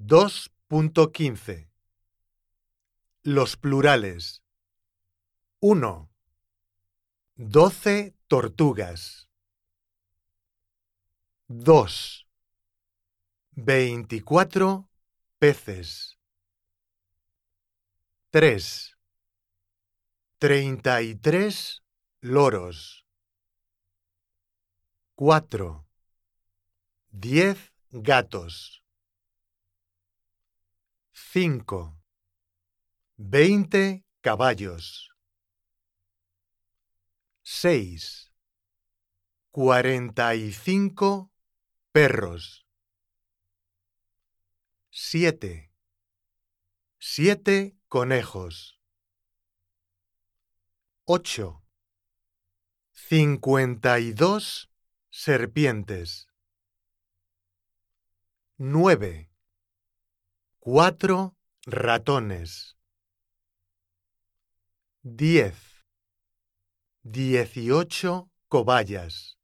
2.15 Los plurales 1. Doce tortugas. 2. Veinticuatro peces. 3. Treinta y tres loros. 4. Diez gatos. 5. Veinte caballos. 6. Cuarenta y cinco perros. 7. Siete conejos. 8. Cincuenta y dos serpientes. 9. Cuatro ratones. 10. Dieciocho cobayas.